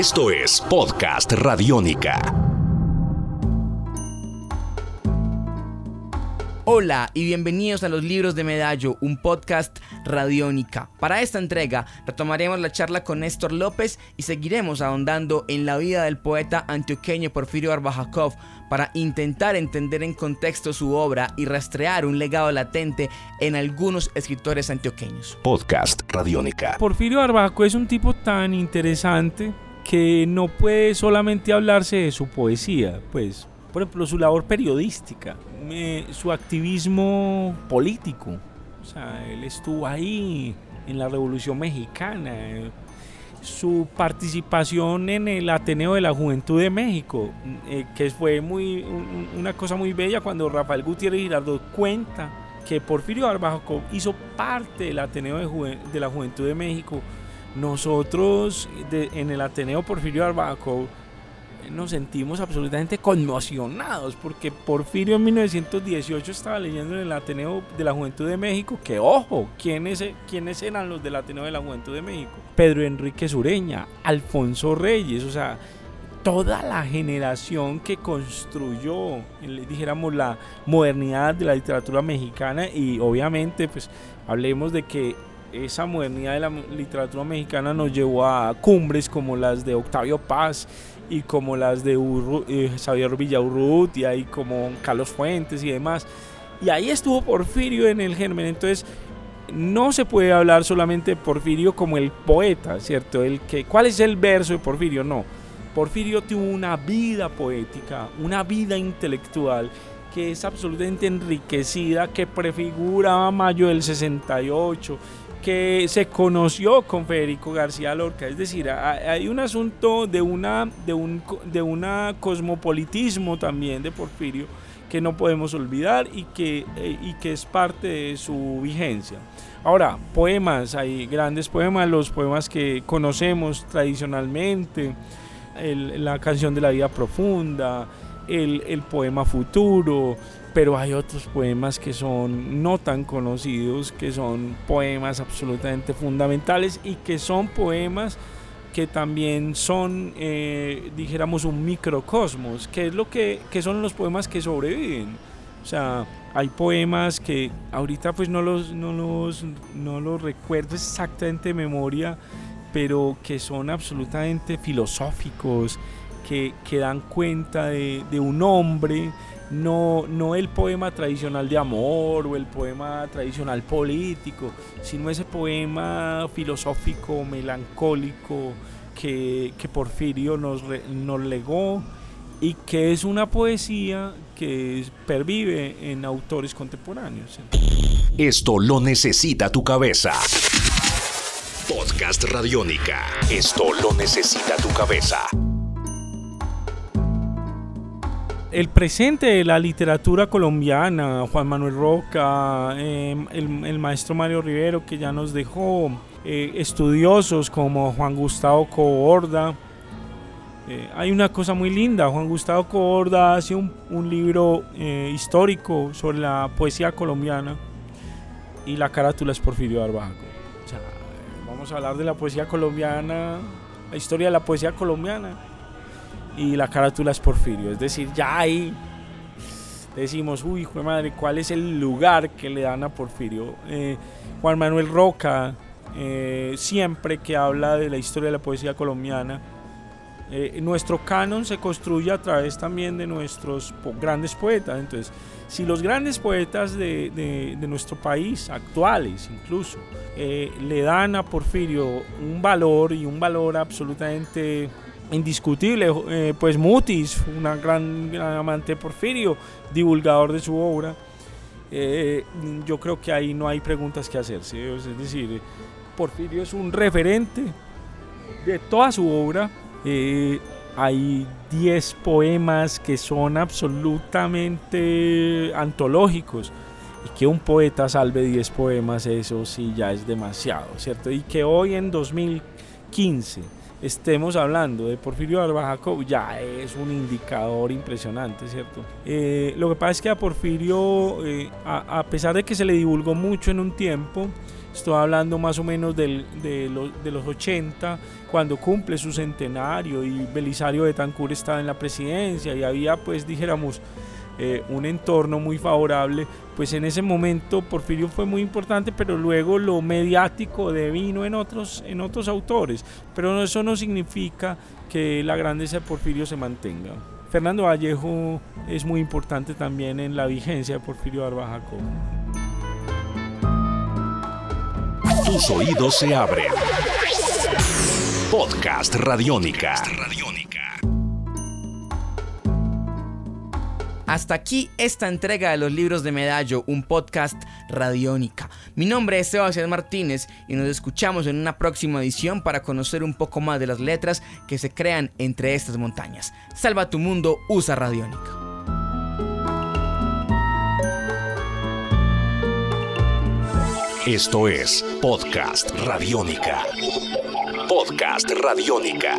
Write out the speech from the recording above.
Esto es Podcast Radiónica. Hola y bienvenidos a los libros de Medallo, un podcast radiónica. Para esta entrega retomaremos la charla con Néstor López y seguiremos ahondando en la vida del poeta antioqueño Porfirio Arbajakov para intentar entender en contexto su obra y rastrear un legado latente en algunos escritores antioqueños. Podcast Radiónica. Porfirio Arbajakov es un tipo tan interesante que no puede solamente hablarse de su poesía, pues por ejemplo, su labor periodística, su activismo político. O sea, él estuvo ahí en la Revolución Mexicana, su participación en el Ateneo de la Juventud de México, eh, que fue muy, una cosa muy bella cuando Rafael Gutiérrez Girardot cuenta que Porfirio Barbajo hizo parte del Ateneo de, de la Juventud de México. Nosotros en el Ateneo Porfirio Barbaco nos sentimos absolutamente conmocionados porque Porfirio en 1918 estaba leyendo en el Ateneo de la Juventud de México que, ojo, ¿quiénes, ¿quiénes eran los del Ateneo de la Juventud de México? Pedro Enrique Sureña, Alfonso Reyes, o sea, toda la generación que construyó, dijéramos, la modernidad de la literatura mexicana y obviamente, pues, hablemos de que esa modernidad de la literatura mexicana nos llevó a cumbres como las de Octavio Paz y como las de eh, Xavier Villaurrutia y como Carlos Fuentes y demás. Y ahí estuvo Porfirio en el germen. Entonces, no se puede hablar solamente de Porfirio como el poeta, ¿cierto? El que, ¿Cuál es el verso de Porfirio? No. Porfirio tuvo una vida poética, una vida intelectual que es absolutamente enriquecida, que prefigura Mayo del 68, que se conoció con Federico García Lorca. Es decir, hay un asunto de una, de un, de cosmopolitismo también de Porfirio que no podemos olvidar y que, eh, y que es parte de su vigencia. Ahora, poemas, hay grandes poemas, los poemas que conocemos tradicionalmente, la canción de la vida profunda, el, el poema futuro, pero hay otros poemas que son no tan conocidos, que son poemas absolutamente fundamentales y que son poemas que también son, eh, dijéramos, un microcosmos, que es lo que, que son los poemas que sobreviven. O sea, hay poemas que ahorita pues no los, no los, no los recuerdo exactamente de memoria, pero que son absolutamente filosóficos, que, que dan cuenta de, de un hombre no, no el poema tradicional de amor o el poema tradicional político, sino ese poema filosófico, melancólico que, Porfirio nos, nos legó y que es una poesía que pervive en autores contemporáneos. Esto lo necesita tu cabeza. Podcast Radiónica. Esto lo necesita tu cabeza el presente de la literatura colombiana, Juan Manuel Roca, em, el, maestro Mario Rivero, que ya nos dejó, eh, estudiosos como Juan Gustavo Coorda. Eh, hay una cosa muy linda, Juan Gustavo Coorda hace un, libro eh, histórico sobre la poesía colombiana y la carátula es Porfirio Arbajo. vamos a hablar de la poesía colombiana, la historia de la poesía colombiana y la carátula es Porfirio. Es decir, ya ahí decimos, uy, hijo de madre, ¿cuál es el lugar que le dan a Porfirio? Eh, Juan Manuel Roca, eh, siempre que habla de la historia de la poesía colombiana, eh, nuestro canon se construye a través también de nuestros grandes poetas. Entonces, si los grandes poetas de, de nuestro país, actuales incluso, le dan a Porfirio un valor y un valor absolutamente indiscutible, eh, pues Mutis, una gran, amante de Porfirio, divulgador de su obra. Eh, yo creo que ahí no hay preguntas que hacerse. Es decir, Porfirio es un referente de toda su obra. Eh, hay 10 poemas que son absolutamente antológicos. Y que un poeta salve 10 poemas, eso sí ya es demasiado, ¿cierto? Y que hoy en 2015 estemos hablando de Porfirio Barbajaco ya es un indicador impresionante, ¿cierto? Eh, lo que pasa es que a Porfirio, eh, a, pesar de que se le divulgó mucho en un tiempo, estoy hablando más o menos del, de, los, de los 80, cuando cumple su centenario y Belisario de Tancur estaba en la presidencia y había pues dijéramos eh, un entorno muy favorable, pues en ese momento Porfirio fue muy importante, pero luego lo mediático devino en otros, en otros autores, pero eso no significa que la grandeza de Porfirio se mantenga. Fernando Vallejo es muy importante también en la vigencia de Porfirio Barba Tus oídos se abren. Podcast Radiónica. Hasta aquí esta entrega de los libros de Medallo, un podcast radiónica. Mi nombre es Sebastián Martínez y nos escuchamos en una próxima edición para conocer un poco más de las letras que se crean entre estas montañas. Salva tu mundo, usa radiónica. Esto es Podcast Radiónica. Podcast Radiónica.